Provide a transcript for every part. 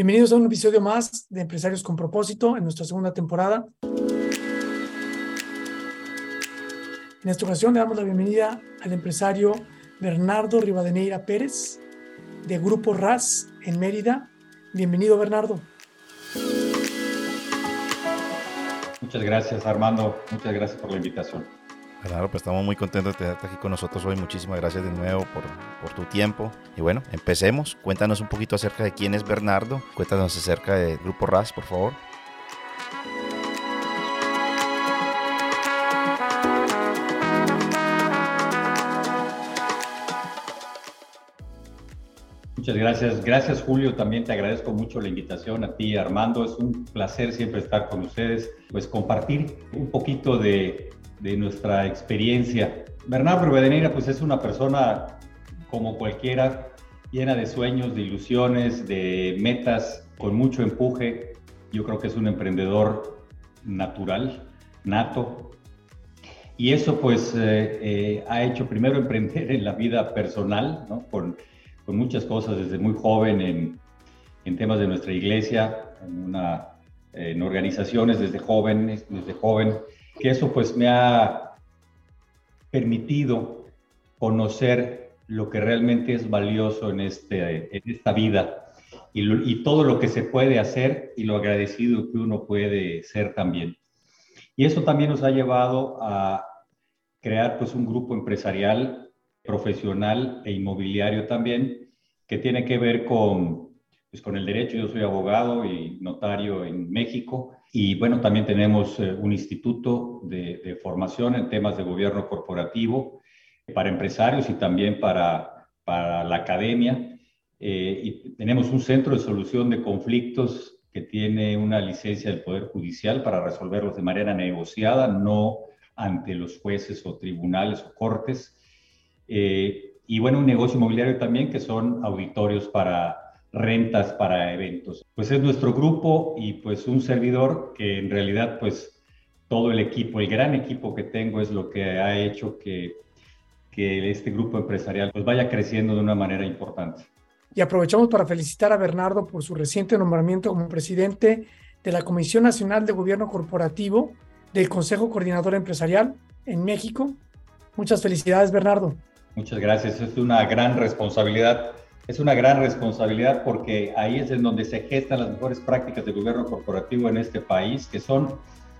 Bienvenidos a un episodio más de Empresarios con propósito en nuestra segunda temporada. En esta ocasión le damos la bienvenida al empresario Bernardo Rivadeneira Pérez de Grupo RAS en Mérida. Bienvenido, Bernardo. Muchas gracias, Armando. Muchas gracias por la invitación. Claro, pues estamos muy contentos de tenerte aquí con nosotros hoy. Muchísimas gracias de nuevo por, por, tu tiempo. Y bueno, empecemos. Cuéntanos un poquito acerca de quién es Bernardo. Cuéntanos acerca del Grupo RAS, por favor. Muchas gracias. Gracias, Julio. También te agradezco mucho la invitación a ti, Armando. Es un placer siempre estar con ustedes, pues compartir un poquito de, de nuestra experiencia. Bernardo Rivadeneira, pues es una persona como cualquiera, llena de sueños, de ilusiones, de metas, con mucho empuje. Yo creo que es un emprendedor natural, nato. Y eso pues eh, eh, ha hecho primero emprender en la vida personal, ¿no? con, muchas cosas desde muy joven en, en temas de nuestra iglesia, en, en organizaciones desde joven, desde joven que eso pues me ha permitido conocer lo que realmente es valioso en, este, en esta vida y, y, todo lo que se puede hacer y lo agradecido que uno puede ser también. Y eso también nos ha llevado a crear pues un grupo empresarial, profesional e inmobiliario también, que tiene que ver con, pues, con el derecho. Yo soy abogado y notario en México y bueno, también tenemos eh, un instituto de, formación en temas de gobierno corporativo para empresarios y también para, para la academia. Eh, y tenemos un centro de solución de conflictos que tiene una licencia del Poder Judicial para resolverlos de manera negociada, no ante los jueces o tribunales o cortes. Eh, y bueno, un negocio inmobiliario también que son auditorios para rentas para eventos. Pues es nuestro grupo y pues un servidor que en realidad pues todo el equipo, el gran equipo que tengo es lo que ha hecho que, que este grupo empresarial pues vaya creciendo de una manera importante. Y aprovechamos para felicitar a Bernardo por su reciente nombramiento como presidente de la Comisión Nacional de Gobierno Corporativo del Consejo Coordinador Empresarial en México. Muchas felicidades, Bernardo. Muchas gracias. Es una gran responsabilidad es una gran responsabilidad porque ahí es en donde se gestan las mejores prácticas de gobierno corporativo en este país, que son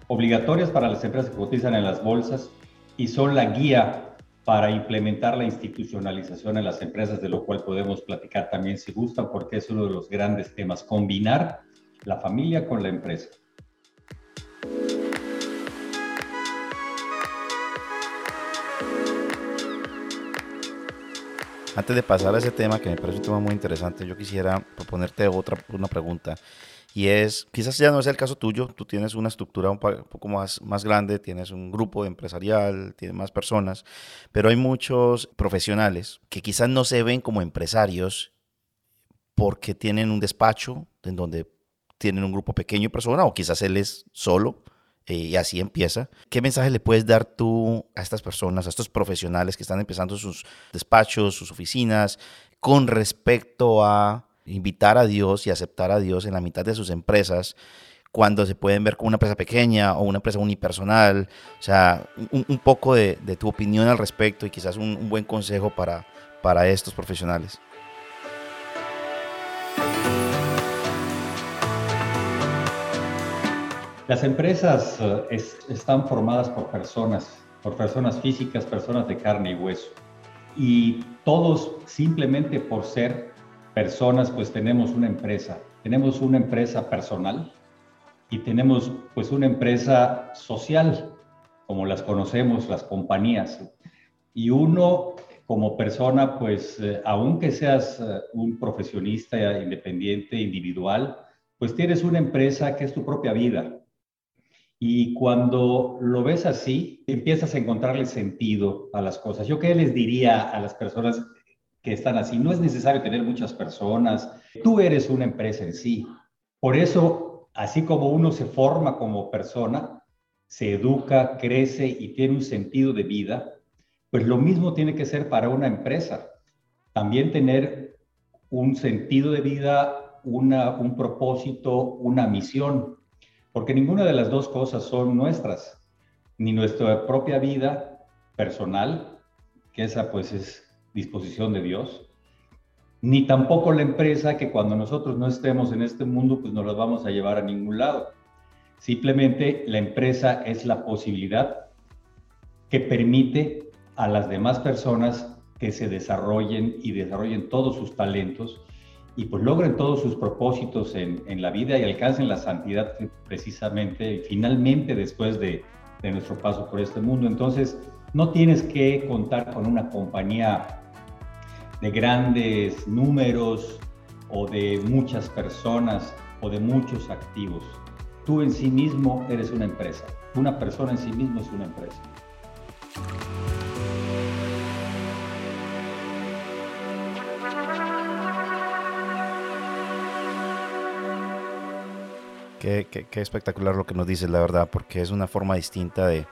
obligatorias para las empresas que cotizan en las bolsas y son la guía para implementar la institucionalización en las empresas, de lo cual podemos platicar también si gustan, porque es uno de los grandes temas, combinar la familia con la empresa. Antes de pasar a ese tema, que me parece un tema muy interesante, yo quisiera proponerte otra una pregunta. Y es, quizás ya no es el caso tuyo, tú tienes una estructura un poco más, más grande, tienes un grupo empresarial, tienes más personas, pero hay muchos profesionales que quizás no se ven como empresarios porque tienen un despacho en donde tienen un grupo pequeño de personas o quizás él es solo eh, y así empieza. ¿Qué mensaje le puedes dar tú a estas personas, a estos profesionales que están empezando sus despachos, sus oficinas, con respecto a invitar a Dios y aceptar a Dios en la mitad de sus empresas? cuando se pueden ver como una empresa pequeña o una empresa unipersonal. O sea, un, poco de, tu opinión al respecto y quizás un, un buen consejo para, para estos profesionales. Las empresas eh, están formadas por personas, por personas físicas, personas de carne y hueso. Y todos, simplemente por ser personas, pues tenemos una empresa. Tenemos una empresa personal y tenemos pues una empresa social, como las conocemos, las compañías. Y uno como persona, pues eh, aunque seas eh, un profesionista independiente, individual, pues tienes una empresa que es tu propia vida. Y cuando lo ves así, empiezas a encontrarle sentido a las cosas. Yo qué les diría a las personas que están así, no es necesario tener muchas personas, tú eres una empresa en sí. Por eso, así como uno se forma como persona, se educa, crece y tiene un sentido de vida, pues lo mismo tiene que ser para una empresa. También tener un sentido de vida, una, un propósito, una misión, porque ninguna de las dos cosas son nuestras, ni nuestra propia vida personal, que esa pues es disposición de Dios, ni tampoco la empresa que cuando nosotros no estemos en este mundo pues nos la vamos a llevar a ningún lado. Simplemente la empresa es la posibilidad que permite a las demás personas que se desarrollen y desarrollen todos sus talentos y pues logren todos sus propósitos en, en la vida y alcancen la santidad precisamente finalmente después de, de nuestro paso por este mundo. Entonces, no tienes que contar con una compañía de grandes números o de muchas personas o de muchos activos. Tú en sí mismo eres una empresa. Una persona en sí mismo es una empresa. Qué, espectacular lo que nos dices, la verdad, porque es una forma distinta de,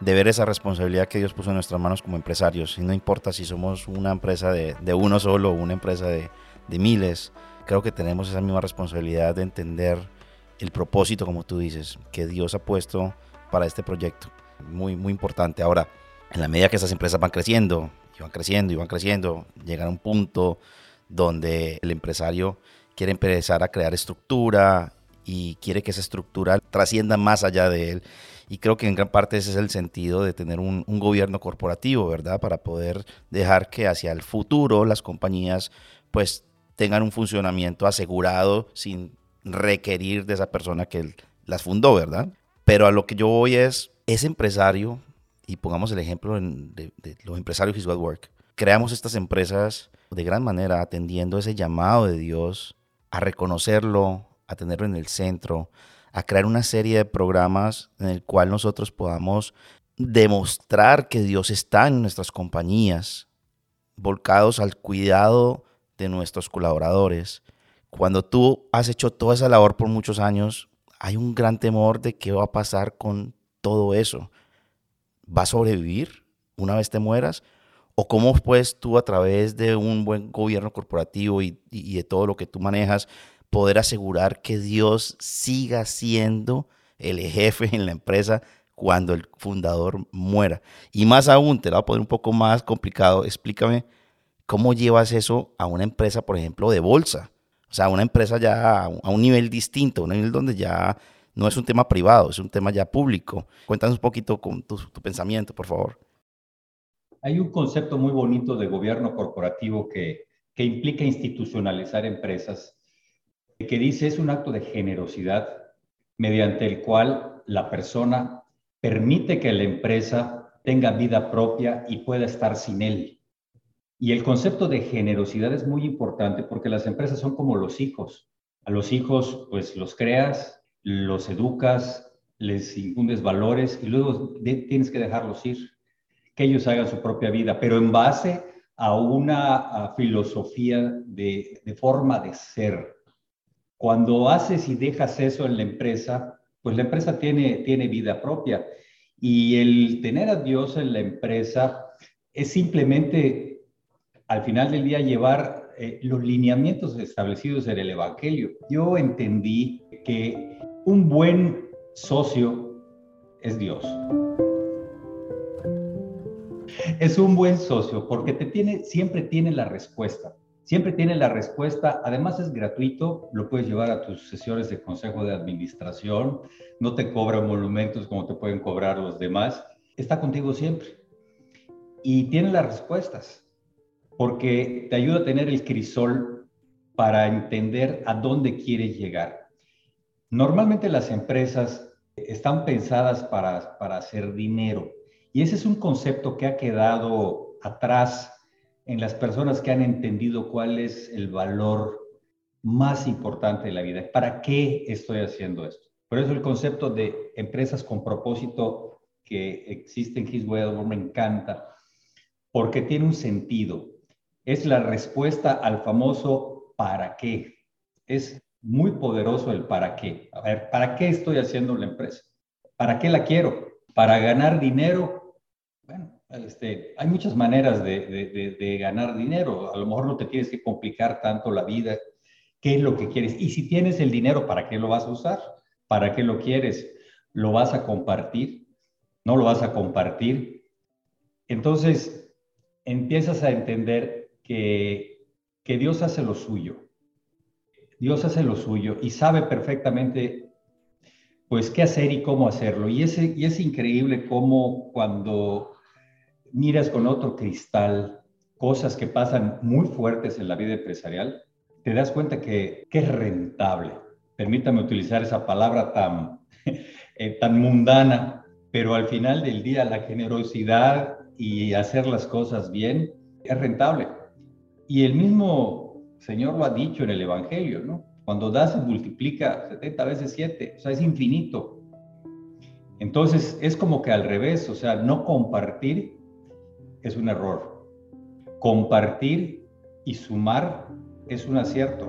ver esa responsabilidad que Dios puso en nuestras manos como empresarios. Y no importa si somos una empresa de, uno solo o una empresa de, miles, creo que tenemos esa misma responsabilidad de entender el propósito, como tú dices, que Dios ha puesto para este proyecto. Muy, muy importante. Ahora, en la medida que esas empresas van creciendo, y van creciendo, y van creciendo, llegan a un punto donde el empresario quiere empezar a crear estructura y quiere que esa estructura trascienda más allá de él. Y creo que en gran parte ese es el sentido de tener un, gobierno corporativo, ¿verdad? Para poder dejar que hacia el futuro las compañías pues tengan un funcionamiento asegurado sin requerir de esa persona que las fundó, ¿verdad? Pero a lo que yo voy es, ese empresario, y pongamos el ejemplo de, de los empresarios His Work, creamos estas empresas de gran manera atendiendo ese llamado de Dios a reconocerlo, a tenerlo en el centro, a crear una serie de programas en el cual nosotros podamos demostrar que Dios está en nuestras compañías, volcados al cuidado de nuestros colaboradores. Cuando tú has hecho toda esa labor por muchos años, hay un gran temor de qué va a pasar con todo eso. ¿Va a sobrevivir una vez te mueras? ¿O cómo puedes tú a través de un buen gobierno corporativo y, y de todo lo que tú manejas poder asegurar que Dios siga siendo el jefe en la empresa cuando el fundador muera. Y más aún, te lo voy a poner un poco más complicado, explícame cómo llevas eso a una empresa, por ejemplo, de bolsa. O sea, una empresa ya a un nivel distinto, un nivel donde ya no es un tema privado, es un tema ya público. Cuéntanos un poquito con tu, tu pensamiento, por favor. Hay un concepto muy bonito de gobierno corporativo que, que implica institucionalizar empresas que dice es un acto de generosidad mediante el cual la persona permite que la empresa tenga vida propia y pueda estar sin él. Y el concepto de generosidad es muy importante porque las empresas son como los hijos. A los hijos, pues los creas, los educas, les infundes valores y luego tienes que dejarlos ir, que ellos hagan su propia vida, pero en base a una filosofía de, de forma de ser, cuando haces y dejas eso en la empresa, pues la empresa tiene, tiene vida propia. Y el tener a Dios en la empresa es simplemente, al final del día, llevar eh, los lineamientos establecidos en el Evangelio. Yo entendí que un buen socio es Dios. Es un buen socio porque te tiene, siempre tiene la respuesta. Siempre tiene la respuesta, además es gratuito, lo puedes llevar a tus sesiones de consejo de administración, no te cobra monumentos como te pueden cobrar los demás, está contigo siempre. Y tiene las respuestas, porque te ayuda a tener el crisol para entender a dónde quieres llegar. Normalmente las empresas están pensadas para, para hacer dinero y ese es un concepto que ha quedado atrás en las personas que han entendido cuál es el valor más importante de la vida. ¿Para qué estoy haciendo esto? Por eso el concepto de empresas con propósito que existe en His me encanta, porque tiene un sentido. Es la respuesta al famoso ¿para qué? Es muy poderoso el para qué. A ver, ¿para qué estoy haciendo la empresa? ¿Para qué la quiero? ¿Para ganar dinero? Bueno, este, hay muchas maneras de, ganar dinero. A lo mejor no te tienes que complicar tanto la vida. ¿Qué es lo que quieres? Y si tienes el dinero, ¿para qué lo vas a usar? ¿Para qué lo quieres? ¿Lo vas a compartir? ¿No lo vas a compartir? Entonces, empiezas a entender que, Dios hace lo suyo. Dios hace lo suyo y sabe perfectamente pues qué hacer y cómo hacerlo. Y es increíble cómo cuando miras con otro cristal cosas que pasan muy fuertes en la vida empresarial, te das cuenta que, que es rentable permítame utilizar esa palabra tan, eh, tan mundana, pero al final del día la generosidad y hacer las cosas bien es rentable. Y el mismo Señor lo ha dicho en el Evangelio, ¿no? Cuando das se multiplica 70 veces 7, o sea, es infinito. Entonces es como que al revés, o sea, no compartir es un error. Compartir y sumar es un acierto.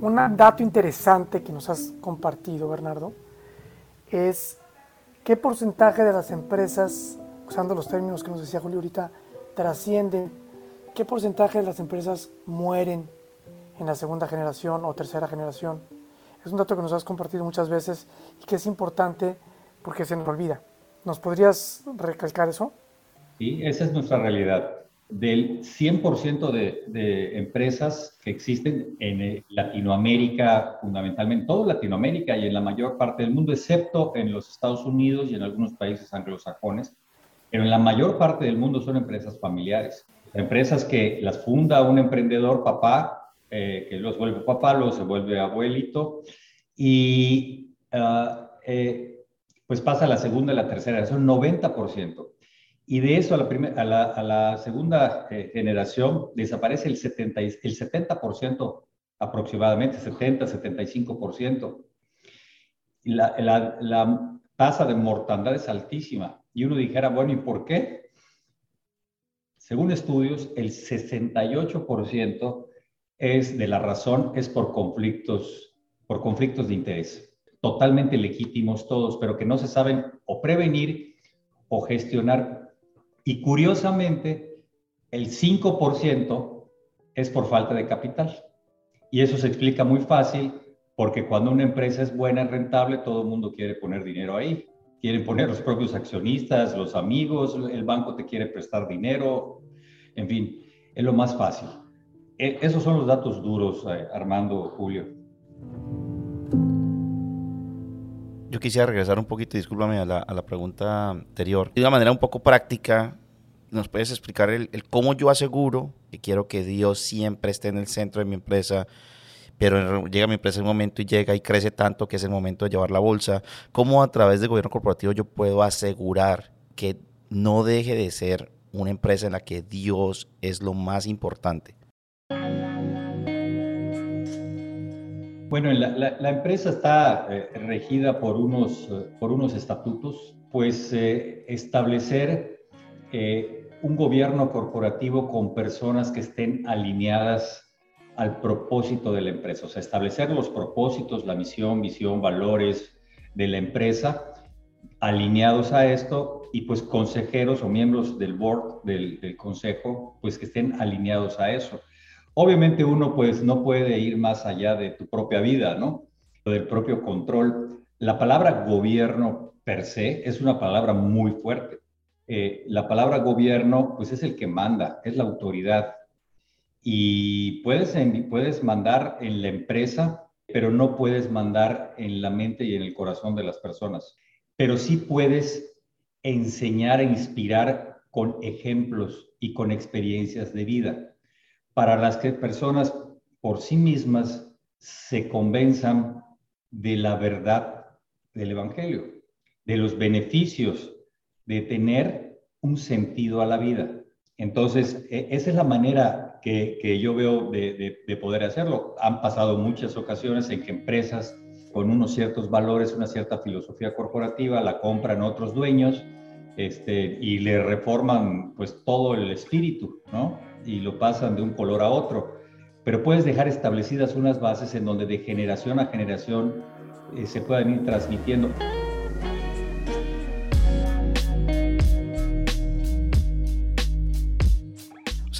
Un dato interesante que nos has compartido, Bernardo, es qué porcentaje de las empresas, usando los términos que nos decía Julio ahorita, trascienden, qué porcentaje de las empresas mueren en la segunda generación o tercera generación. Es un dato que nos has compartido muchas veces y que es importante porque se nos olvida. ¿Nos podrías recalcar eso? Sí, esa es nuestra realidad del 100% de, de, empresas que existen en eh, Latinoamérica, fundamentalmente, toda Latinoamérica y en la mayor parte del mundo, excepto en los Estados Unidos y en algunos países anglosajones, pero en la mayor parte del mundo son empresas familiares. Empresas que las funda un emprendedor papá, eh, que los vuelve papá, se vuelve abuelito, y ah, eh, pues pasa a la segunda y la tercera, son 90%. Y de eso a la, a la, a la segunda eh, generación desaparece el, 70, el 70% aproximadamente, 70-75%. La, la, la tasa de mortandad es altísima. Y uno dijera, bueno, ¿y por qué? Según estudios, el 68% es de la razón es por conflictos, por conflictos de interés, totalmente legítimos todos, pero que no se saben o prevenir o gestionar y curiosamente, el 5% es por falta de capital. Y eso se explica muy fácil porque cuando una empresa es buena, es rentable, todo el mundo quiere poner dinero ahí. Quieren poner los propios accionistas, los amigos, el banco te quiere prestar dinero, en fin, es lo más fácil. E, esos son los datos duros, eh, Armando, Julio. Yo quisiera regresar un poquito, discúlpame, a la, a la pregunta anterior. De una manera un poco práctica, ¿nos puedes explicar el, cómo yo aseguro que quiero que Dios siempre esté en el centro de mi empresa? pero llega mi empresa en un momento y llega y crece tanto que es el momento de llevar la bolsa. ¿Cómo a través del gobierno corporativo yo puedo asegurar que no deje de ser una empresa en la que Dios es lo más importante? Bueno, la, empresa está eh, regida por unos, eh, por unos estatutos, pues eh, establecer un gobierno corporativo con personas que estén alineadas al propósito de la empresa, o sea, establecer los propósitos, la misión, visión, valores de la empresa alineados a esto y pues consejeros o miembros del board, del, del consejo, pues que estén alineados a eso. Obviamente uno pues no puede ir más allá de tu propia vida, ¿no? Del propio control. La palabra gobierno per se es una palabra muy fuerte. Eh, la palabra gobierno pues es el que manda, es la autoridad. Y puedes, puedes mandar en la empresa, pero no puedes mandar en la mente y en el corazón de las personas. Pero sí puedes enseñar e inspirar con ejemplos y con experiencias de vida para las que personas por sí mismas se convenzan de la verdad del Evangelio. de los beneficios de tener un sentido a la vida. Entonces, e, esa es la manera que, yo veo de, de, poder hacerlo. Han pasado muchas ocasiones en que empresas con unos ciertos valores, una cierta filosofía corporativa, la compran otros dueños este, y le reforman pues todo el espíritu, ¿no? Y lo pasan de un color a otro. Pero puedes dejar establecidas unas bases en donde de generación a generación eh, se puedan ir transmitiendo.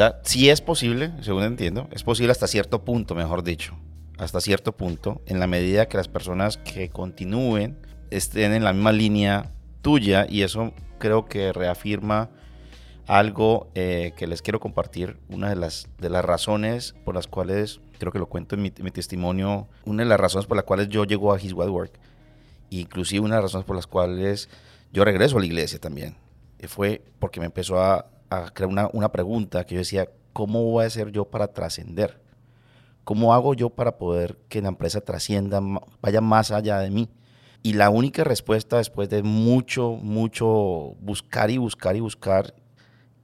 sea, sí es posible, según entiendo, es posible hasta cierto punto, mejor dicho, hasta cierto punto, en la medida que las personas que continúen estén en la misma línea tuya y eso creo que reafirma algo eh, que les quiero compartir, una de las, de las razones por las cuales, creo que lo cuento en mi, testimonio, una de las razones por las cuales yo llego a His Wild Work, inclusive una de las razones por las cuales yo regreso a la iglesia también, fue porque me empezó a, a crear una, una pregunta que yo decía, ¿cómo voy a hacer yo para trascender? ¿Cómo hago yo para poder que la empresa trascienda, vaya más allá de mí? Y la única respuesta después de mucho, mucho buscar y buscar y buscar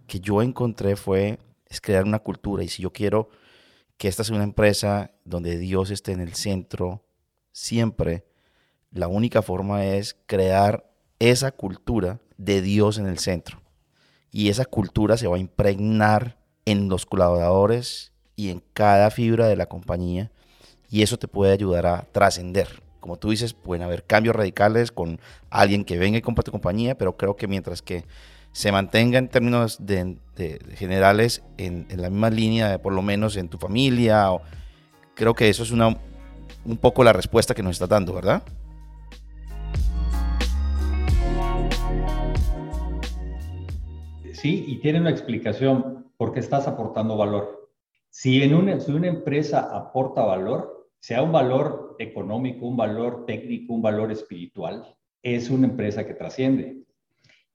que yo encontré fue es crear una cultura. Y si yo quiero que esta sea una empresa donde Dios esté en el centro siempre, la única forma es crear esa cultura de Dios en el centro y esa cultura se va a impregnar en los colaboradores y en cada fibra de la compañía y eso te puede ayudar a trascender. Como tú dices, pueden haber cambios radicales con alguien que venga y compra tu compañía, pero creo que mientras que se mantenga en términos de, generales en, la misma línea, por lo menos en tu familia, creo que eso es una, un poco la respuesta que nos está dando, ¿verdad? Sí, y tiene una explicación porque estás aportando valor. Si, en una, si una empresa aporta valor, sea un valor económico, un valor técnico, un valor espiritual, es una empresa que trasciende.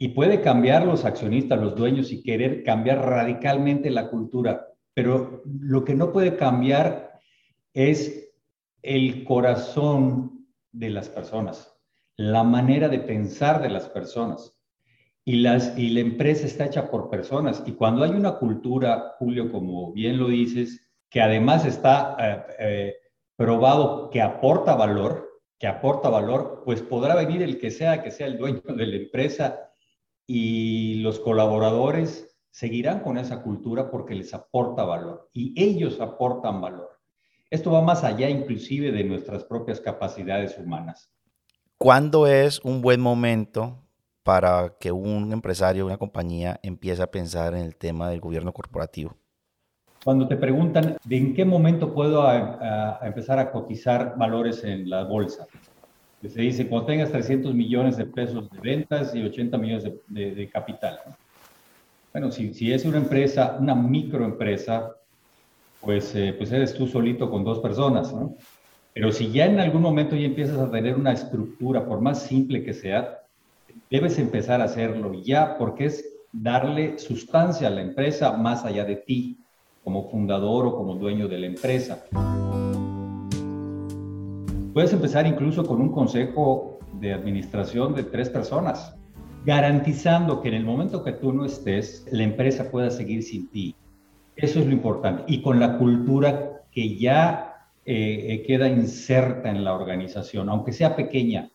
Y puede cambiar los accionistas, los dueños y querer cambiar radicalmente la cultura, pero lo que no puede cambiar es el corazón de las personas, la manera de pensar de las personas y, las, y la empresa está hecha por personas. Y cuando hay una cultura, Julio, como bien lo dices, que además está eh, eh, probado que aporta valor, que aporta valor, pues podrá venir el que sea, que sea el dueño de la empresa y los colaboradores seguirán con esa cultura porque les aporta valor y ellos aportan valor. Esto va más allá inclusive de nuestras propias capacidades humanas. ¿Cuándo es un buen momento para que un empresario, una compañía empiece a pensar en el tema del gobierno corporativo? Cuando te preguntan de en qué momento puedo empezar a cotizar valores en la bolsa, se dice cuando tengas 300 millones de pesos de ventas y 80 millones de, capital. Bueno, si, si, es una empresa, una microempresa, pues, eh, pues eres tú solito con dos personas, ¿no? Pero si ya en algún momento ya empiezas a tener una estructura, por más simple que sea, debes empezar a hacerlo ya porque es darle sustancia a la empresa más allá de ti, como fundador o como dueño de la empresa. Puedes empezar incluso con un consejo de administración de tres personas, garantizando que en el momento que tú no estés, la empresa pueda seguir sin ti. Eso es lo importante. Y con la cultura que ya eh, queda inserta en la organización, aunque sea pequeña,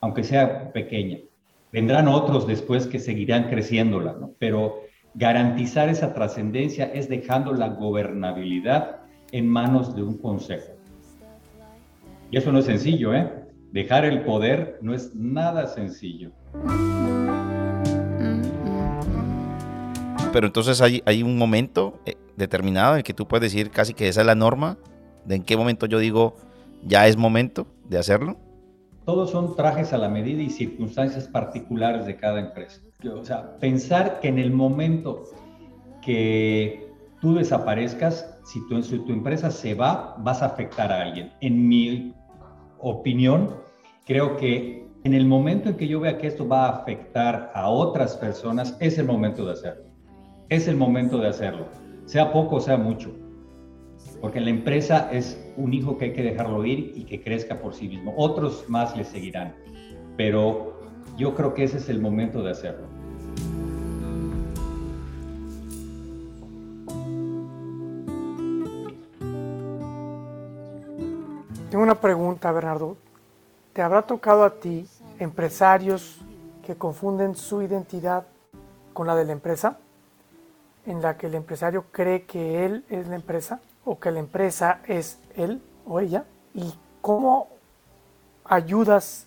aunque sea pequeña. Vendrán otros después que seguirán creciéndola. Pero garantizar esa trascendencia es dejando la gobernabilidad en manos de un consejo. Y eso no es sencillo, ¿eh? Dejar el poder no es nada sencillo. Pero entonces hay, hay un momento eh, determinado en que tú puedes decir casi que esa es la norma, de en qué momento yo digo, ya es momento de hacerlo todos son trajes a la medida y circunstancias particulares de cada empresa. O sea, pensar que en el momento que tú desaparezcas, si tu, si empresa se va, vas a afectar a alguien. En mi opinión, creo que en el momento en que yo vea que esto va a afectar a otras personas, es el momento de hacerlo. Es el momento de hacerlo, sea poco o sea mucho porque la empresa es un hijo que hay que dejarlo ir y que crezca por sí mismo. Otros más le seguirán, pero yo creo que ese es el momento de hacerlo. Tengo una pregunta, Bernardo. ¿Te habrá tocado a ti empresarios que confunden su identidad con la de la empresa? En la que el empresario cree que él es la empresa o que la empresa es él o ella. ¿Y cómo ayudas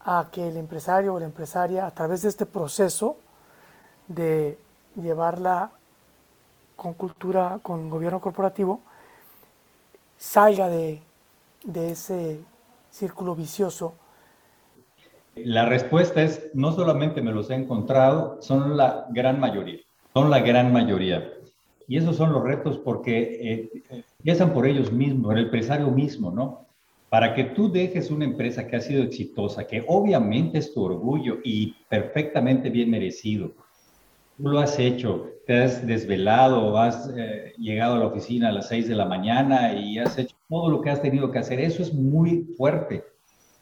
a que el empresario o la empresaria a través de este proceso de llevarla con cultura, con gobierno corporativo, salga de, de ese círculo vicioso? La respuesta es, no solamente me los he encontrado, son la gran mayoría, son la gran mayoría. Y esos son los retos porque eh, empiezan por ellos mismos, por el empresario mismo, ¿no? Para que tú dejes una empresa que ha sido exitosa, que obviamente es tu orgullo y perfectamente bien merecido, tú lo has hecho, te has desvelado, has eh, llegado a la oficina a las 6 de la mañana y has hecho todo lo que has tenido que hacer. Eso es muy fuerte.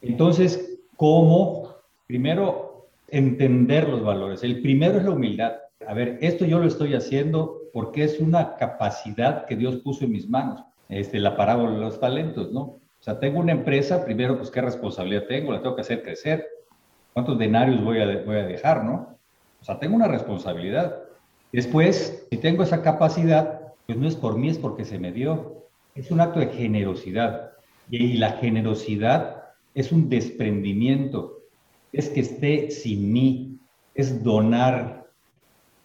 Entonces, ¿cómo? Primero, entender los valores. El primero es la humildad. A ver, esto yo lo estoy haciendo porque es una capacidad que Dios puso en mis manos. Este, la parábola de los talentos, ¿no? O sea, tengo una empresa, primero, pues, ¿qué responsabilidad tengo? La tengo que hacer crecer. ¿Cuántos denarios voy a, voy a dejar, no? O sea, tengo una responsabilidad. Después, si tengo esa capacidad, pues no es por mí, es porque se me dio. Es un acto de generosidad. Y la generosidad es un desprendimiento. Es que esté sin mí. Es donar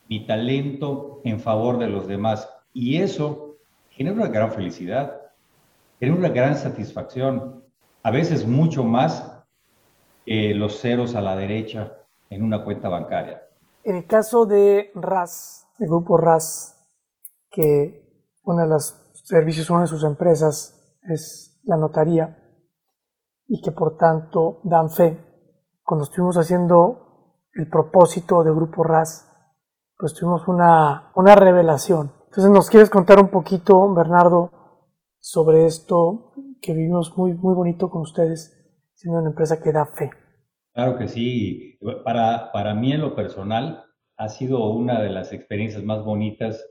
mi talento en favor de los demás. Y eso genera una gran felicidad, genera una gran satisfacción. A veces mucho más que los ceros a la derecha en una cuenta bancaria. En el caso de RAS, el grupo RAS, que uno de los servicios, una de sus empresas es la notaría y que por tanto dan fe. Cuando estuvimos haciendo el propósito del grupo RAS, pues tuvimos una, una revelación. Entonces, ¿nos quieres contar un poquito, Bernardo, sobre esto que vivimos muy, muy bonito con ustedes, siendo una empresa que da fe? Claro que sí. Para, para mí en lo personal ha sido una de las experiencias más bonitas.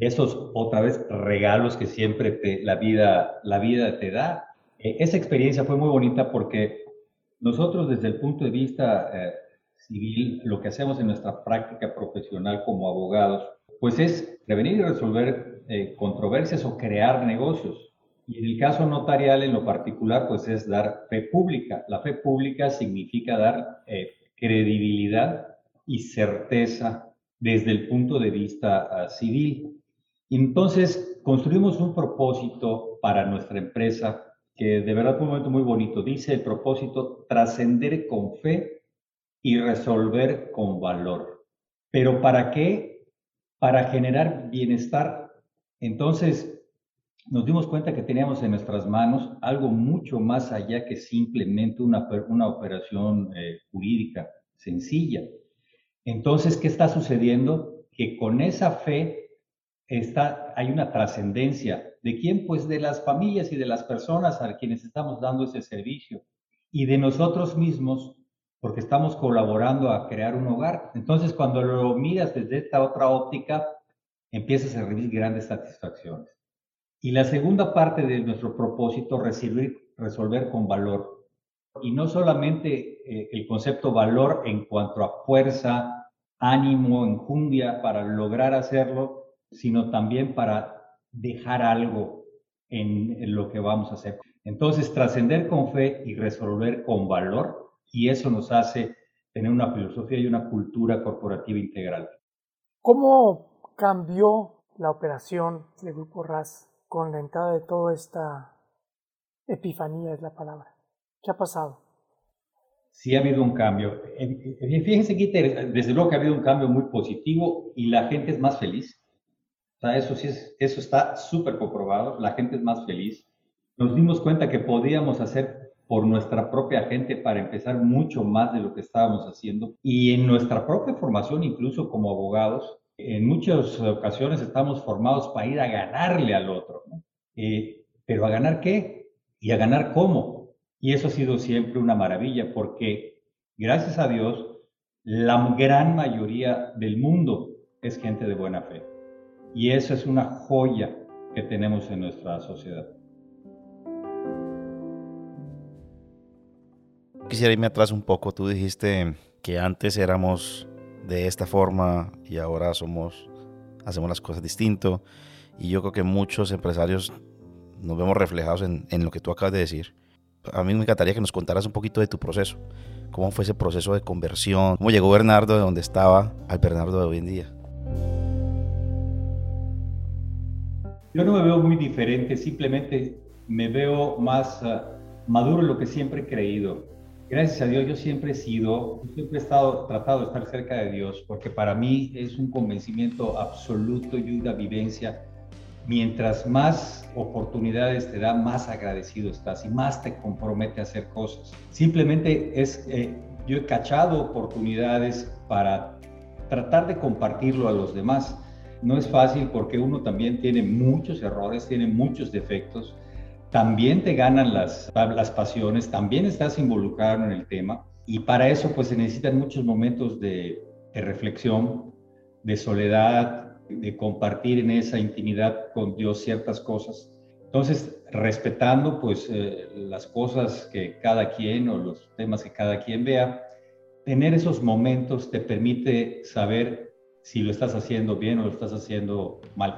Esos, otra vez, regalos que siempre te, la, vida, la vida te da. E, esa experiencia fue muy bonita porque nosotros desde el punto de vista eh, civil, lo que hacemos en nuestra práctica profesional como abogados, pues es prevenir y resolver eh, controversias o crear negocios. Y en el caso notarial, en lo particular, pues es dar fe pública. La fe pública significa dar eh, credibilidad y certeza desde el punto de vista uh, civil. Entonces, construimos un propósito para nuestra empresa que de verdad fue un momento muy bonito. Dice el propósito, trascender con fe y resolver con valor. ¿Pero para qué? Para generar bienestar. Entonces, nos dimos cuenta que teníamos en nuestras manos algo mucho más allá que simplemente una, una operación eh, jurídica sencilla. Entonces, ¿qué está sucediendo? Que con esa fe está, hay una trascendencia. ¿De quién? Pues de las familias y de las personas a quienes estamos dando ese servicio y de nosotros mismos porque estamos colaborando a crear un hogar. Entonces, cuando lo miras desde esta otra óptica, empiezas a recibir grandes satisfacciones. Y la segunda parte de nuestro propósito, resolver, resolver con valor. Y no solamente eh, el concepto valor en cuanto a fuerza, ánimo, enjundia para lograr hacerlo, sino también para dejar algo en, en lo que vamos a hacer. Entonces, trascender con fe y resolver con valor, y eso nos hace tener una filosofía y una cultura corporativa integral. ¿Cómo cambió la operación del Grupo RAS con la entrada de toda esta epifanía es la palabra. ¿Qué ha pasado? Sí ha habido un cambio. Fíjense que desde luego que ha habido un cambio muy positivo y la gente es más feliz. Sea, eso sí es, eso está súper comprobado. La gente es más feliz. Nos dimos cuenta que podíamos hacer por nuestra propia gente para empezar mucho más de lo que estábamos haciendo. Y en nuestra propia formación, incluso como abogados, en muchas ocasiones estamos formados para ir a ganarle al otro, eh, pero ¿a ganar qué? ¿Y a ganar cómo? Y eso ha sido siempre una maravilla porque Gracias a Dios, la gran mayoría del mundo es gente de buena fe. Y eso es una joya que tenemos en nuestra sociedad. Quisiera irme atrás un poco. Tú dijiste que antes éramos de esta forma y ahora somos, hacemos las cosas distinto. Y yo creo que muchos empresarios nos vemos reflejados en, en lo que tú acabas de decir. A mí me encantaría que nos contaras un poquito de tu proceso. ¿Cómo fue ese proceso de conversión? ¿Cómo llegó Bernardo de donde estaba al Bernardo de hoy en día? Yo no me veo muy diferente, simplemente me veo más uh, maduro en lo que siempre he creído. Gracias a Dios yo siempre he sido, siempre he estado tratado de estar cerca de Dios, porque para mí es un convencimiento absoluto y una vivencia. Mientras más oportunidades te da, más agradecido estás y más te compromete a hacer cosas. Simplemente es, eh, yo he cachado oportunidades para tratar de compartirlo a los demás no es fácil porque uno también tiene muchos errores, tiene muchos defectos, también te ganan las, las pasiones, también estás involucrado en el tema y para eso pues se necesitan muchos momentos de, reflexión, de soledad, de compartir en esa intimidad con Dios ciertas cosas. Entonces, respetando pues eh, las cosas que cada quien o los temas que cada quien vea, tener esos momentos te permite saber si lo estás haciendo bien o lo estás haciendo mal.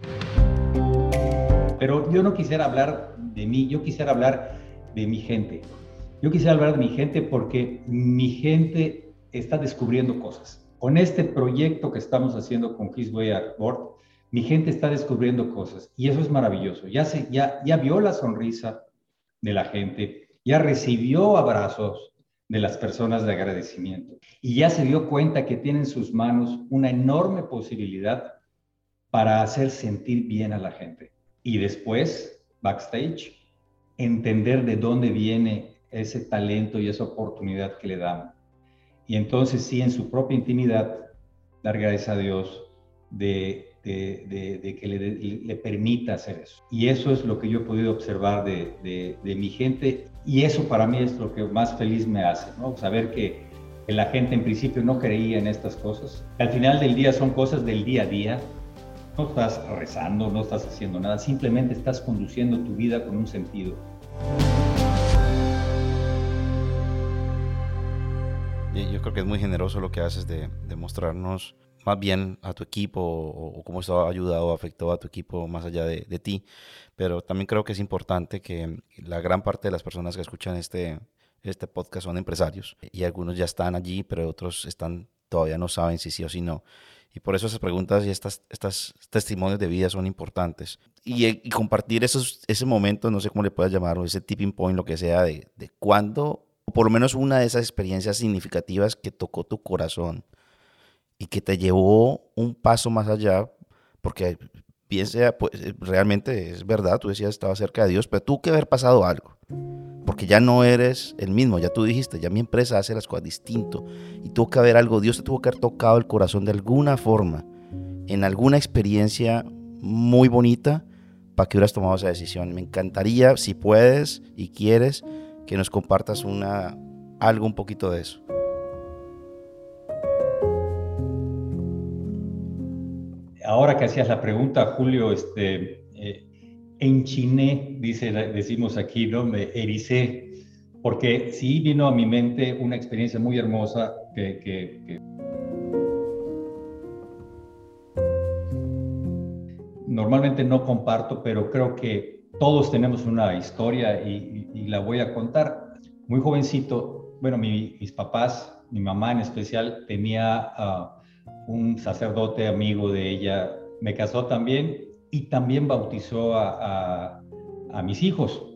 Pero yo no quisiera hablar de mí, yo quisiera hablar de mi gente. Yo quisiera hablar de mi gente porque mi gente está descubriendo cosas. Con este proyecto que estamos haciendo con Way Board, mi gente está descubriendo cosas y eso es maravilloso. Ya, se, ya, ya vio la sonrisa de la gente, ya recibió abrazos, de las personas de agradecimiento. Y ya se dio cuenta que tiene en sus manos una enorme posibilidad para hacer sentir bien a la gente. Y después, backstage, entender de dónde viene ese talento y esa oportunidad que le dan. Y entonces sí, en su propia intimidad, dar gracias a Dios de, de, que le, permita hacer eso. Y eso es lo que yo he podido observar de, mi gente y eso para mí es lo que más feliz me hace. Saber que, la gente en principio no creía en estas cosas. Al final del día son cosas del día a día. No estás rezando, no estás haciendo nada, simplemente estás conduciendo tu vida con un sentido. Yo creo que es muy generoso lo que haces de mostrarnos más bien a tu equipo o, cómo esto ha ayudado o afectado a tu equipo más allá de, de, ti. Pero también creo que es importante que la gran parte de las personas que escuchan este, este podcast son empresarios y algunos ya están allí, pero otros están todavía no saben si sí o si no. Y por eso esas preguntas y estas, estas testimonios de vida son importantes. Y, y compartir esos, ese momento, no sé cómo le puedas llamar, o ese tipping point, lo que sea, de, de cuándo, o por lo menos una de esas experiencias significativas que tocó tu corazón y que te llevó un paso más allá, porque bien sea, pues realmente es verdad, tú decías estaba cerca de Dios, pero tuvo que haber pasado algo, porque ya no eres el mismo, ya tú dijiste, ya mi empresa hace las cosas distinto, y tuvo que haber algo, Dios te tuvo que haber tocado el corazón de alguna forma, en alguna experiencia muy bonita, para que hubieras tomado esa decisión. Me encantaría, si puedes y quieres, que nos compartas una, algo un poquito de eso. Ahora que hacías la pregunta, Julio, este, eh, enchiné, dice, decimos aquí, ¿no? Me ericé, porque sí vino a mi mente una experiencia muy hermosa que, normalmente no comparto, pero creo que todos tenemos una historia y, la voy a contar. Muy jovencito, bueno, mis papás, mi mamá en especial, tenía... Uh, un sacerdote amigo de ella me casó también y también bautizó a, mis hijos.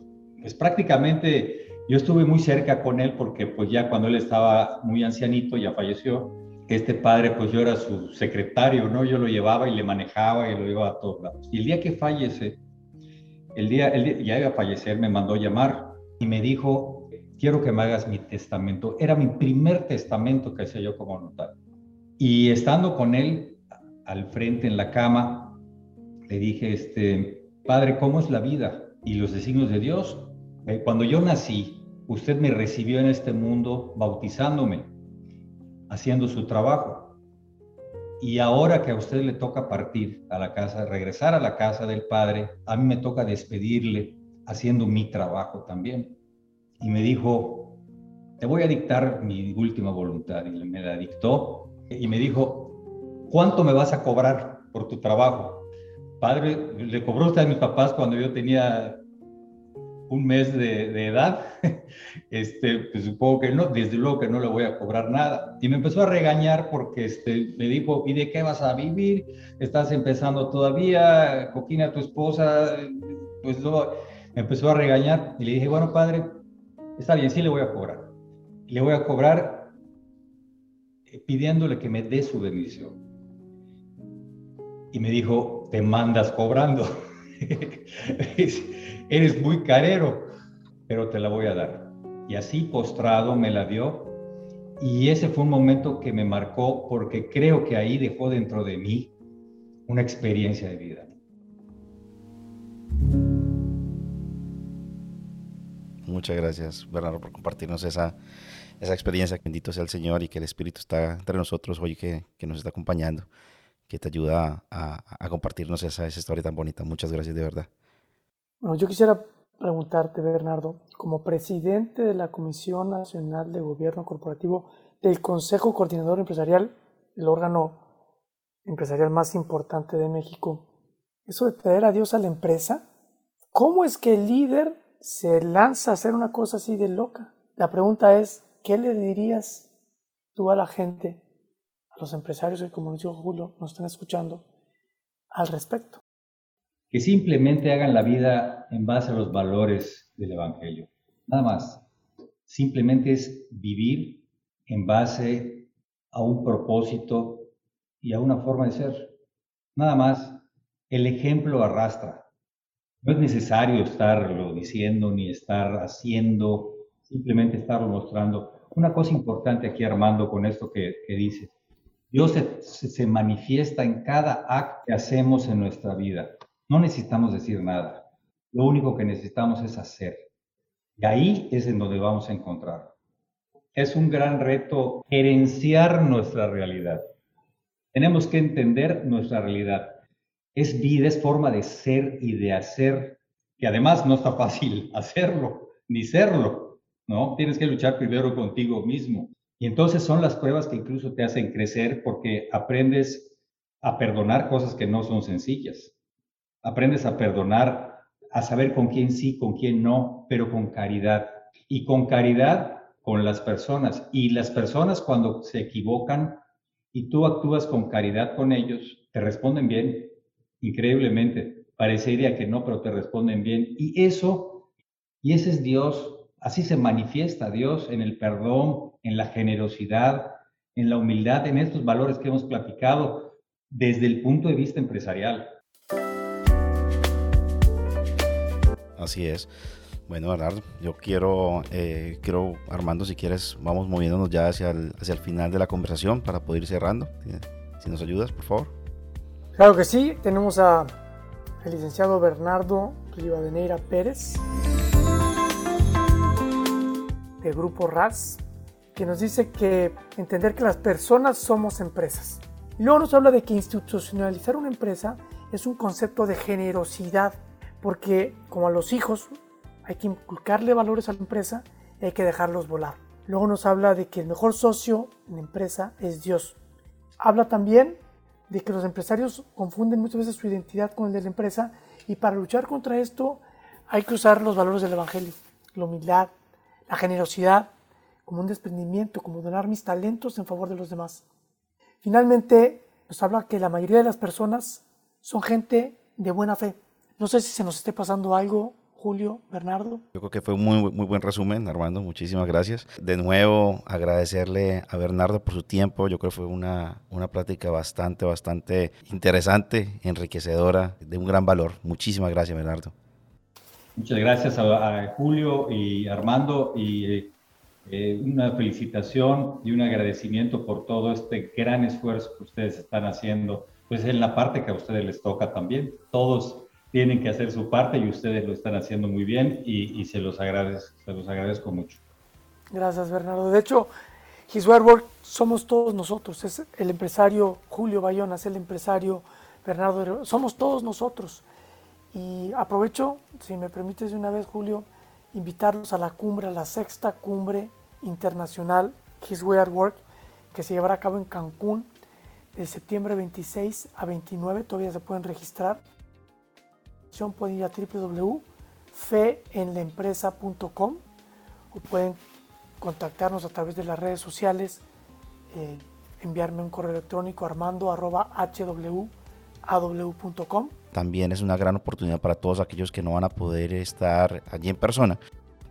Pues prácticamente yo estuve muy cerca con él porque pues ya cuando él estaba muy ancianito, ya falleció, este padre pues yo era su secretario, ¿no? Yo lo llevaba y le manejaba y lo llevaba a todos lados. Y el día que fallece, el día, el ya iba a fallecer, me mandó llamar y me dijo, quiero que me hagas mi testamento. Era mi primer testamento que hacía yo como notario. Y estando con él al frente en la cama, le dije, este, Padre, ¿cómo es la vida y los designios de Dios? Eh, cuando yo nací, usted me recibió en este mundo bautizándome. haciendo su trabajo. Y ahora que a usted le toca partir a la casa, regresar a la casa del Padre, a mí me toca despedirle haciendo mi trabajo también. Y me dijo, te voy a dictar mi última voluntad. Y me la dictó y me dijo, ¿cuánto me vas a cobrar por tu trabajo? Padre, le cobró usted a mis papás cuando yo tenía un mes de, edad, este, pues supongo que no, desde luego que no le voy a cobrar nada. Y me empezó a regañar porque este, me dijo, ¿y de qué vas a vivir? Estás empezando todavía, Coquina, tu esposa, pues no. Me empezó a regañar y le dije, bueno, padre, está bien, sí le voy a cobrar. Le voy a cobrar pidiéndole que me dé su bendición. Y me dijo, te mandas cobrando. eres muy carero, pero te la voy a dar. Y así postrado me la dio. Y ese fue un momento que me marcó porque creo que ahí dejó dentro de mí una experiencia de vida. Muchas gracias, Bernardo, por compartirnos esa, esa experiencia. Bendito sea el Señor y que el Espíritu está entre nosotros hoy, que, que nos está acompañando, que te ayuda a, a compartirnos esa, esa historia tan bonita. Muchas gracias, de verdad. Bueno, yo quisiera preguntarte, Bernardo, como presidente de la Comisión Nacional de Gobierno Corporativo del Consejo Coordinador Empresarial, el órgano empresarial más importante de México, eso de traer a Dios a la empresa, ¿cómo es que el líder se lanza a hacer una cosa así de loca? La pregunta es, ¿qué le dirías tú a la gente, a los empresarios que, como dijo Julio, nos están escuchando, al respecto? que simplemente hagan la vida en base a los valores del Evangelio. Nada más. Simplemente es vivir en base a un propósito y a una forma de ser. Nada más. El ejemplo arrastra. No es necesario estarlo diciendo ni estar haciendo, simplemente estarlo mostrando. Una cosa importante aquí, Armando, con esto que, dice. Dios se, se manifiesta en cada acto que hacemos en nuestra vida. No necesitamos decir nada. Lo único que necesitamos es hacer. Y ahí es en donde vamos a encontrar. Es un gran reto gerenciar nuestra realidad. Tenemos que entender nuestra realidad. Es vida, es forma de ser y de hacer, que además no está fácil hacerlo, ni serlo, ¿no? Tienes que luchar primero contigo mismo. Y entonces son las pruebas que incluso te hacen crecer porque aprendes a perdonar cosas que no son sencillas aprendes a perdonar, a saber con quién sí, con quién no, pero con caridad. Y con caridad con las personas. Y las personas cuando se equivocan y tú actúas con caridad con ellos, te responden bien, increíblemente. Parecería que no, pero te responden bien. Y eso, y ese es Dios. Así se manifiesta Dios en el perdón, en la generosidad, en la humildad, en estos valores que hemos platicado desde el punto de vista empresarial. Así es. Bueno, Bernardo, yo quiero, eh, quiero, Armando, si quieres, vamos moviéndonos ya hacia el, hacia el final de la conversación para poder ir cerrando. Si nos ayudas, por favor. Claro que sí, tenemos a el licenciado Bernardo Rivadeneira Pérez, del grupo RAS, que nos dice que entender que las personas somos empresas. Y luego nos habla de que institucionalizar una empresa es un concepto de generosidad porque como a los hijos hay que inculcarle valores a la empresa y hay que dejarlos volar. Luego nos habla de que el mejor socio en la empresa es Dios. Habla también de que los empresarios confunden muchas veces su identidad con el de la empresa y para luchar contra esto hay que usar los valores del Evangelio, la humildad, la generosidad, como un desprendimiento, como donar mis talentos en favor de los demás. Finalmente, nos habla que la mayoría de las personas son gente de buena fe, no sé si se nos esté pasando algo, Julio, Bernardo. Yo creo que fue un muy, muy buen resumen, Armando. Muchísimas gracias. De nuevo, agradecerle a Bernardo por su tiempo. Yo creo que fue una, una plática bastante, bastante interesante, enriquecedora, de un gran valor. Muchísimas gracias, Bernardo. Muchas gracias a, Julio y Armando y eh, una felicitación y un agradecimiento por todo este gran esfuerzo que ustedes están haciendo, pues en la parte que a ustedes les toca también. Todos tienen que hacer su parte y ustedes lo están haciendo muy bien y, se, los agradezco, se los agradezco mucho. Gracias, Bernardo. De hecho, His Work somos todos nosotros, es el empresario Julio Bayona, es el empresario Bernardo, somos todos nosotros. Y aprovecho, si me permites de una vez, Julio, invitarlos a la cumbre, a la sexta cumbre internacional His Way at Work, que se llevará a cabo en Cancún de septiembre 26 a 29. Todavía se pueden registrar. Pueden ir a www.feenlaempresa.com o pueden contactarnos a través de las redes sociales, eh, enviarme un correo electrónico armando.hwaw.com. También es una gran oportunidad para todos aquellos que no van a poder estar allí en persona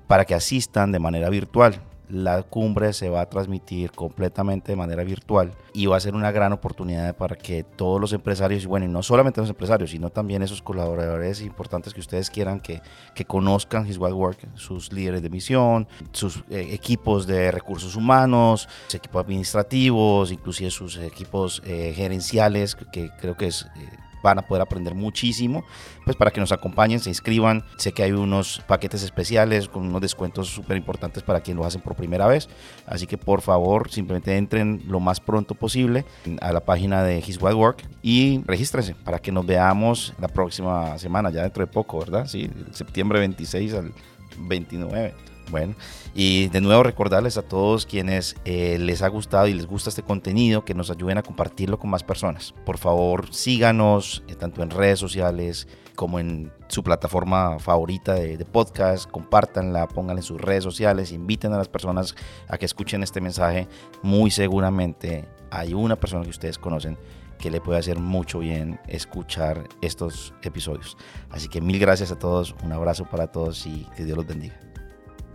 para que asistan de manera virtual. La cumbre se va a transmitir completamente de manera virtual y va a ser una gran oportunidad para que todos los empresarios, y bueno, y no solamente los empresarios, sino también esos colaboradores importantes que ustedes quieran que, que conozcan His Work, sus líderes de misión, sus eh, equipos de recursos humanos, sus equipos administrativos, inclusive sus equipos eh, gerenciales, que creo que es... Eh, van a poder aprender muchísimo, pues para que nos acompañen, se inscriban. Sé que hay unos paquetes especiales con unos descuentos súper importantes para quien lo hacen por primera vez. Así que por favor, simplemente entren lo más pronto posible a la página de His Wild Work y regístrense para que nos veamos la próxima semana, ya dentro de poco, ¿verdad? Sí, septiembre 26 al 29. Bueno, y de nuevo recordarles a todos quienes eh, les ha gustado y les gusta este contenido que nos ayuden a compartirlo con más personas. Por favor, síganos eh, tanto en redes sociales como en su plataforma favorita de, de, podcast, compártanla, pónganla en sus redes sociales, inviten a las personas a que escuchen este mensaje. Muy seguramente hay una persona que ustedes conocen que le puede hacer mucho bien escuchar estos episodios. Así que mil gracias a todos, un abrazo para todos y que Dios los bendiga.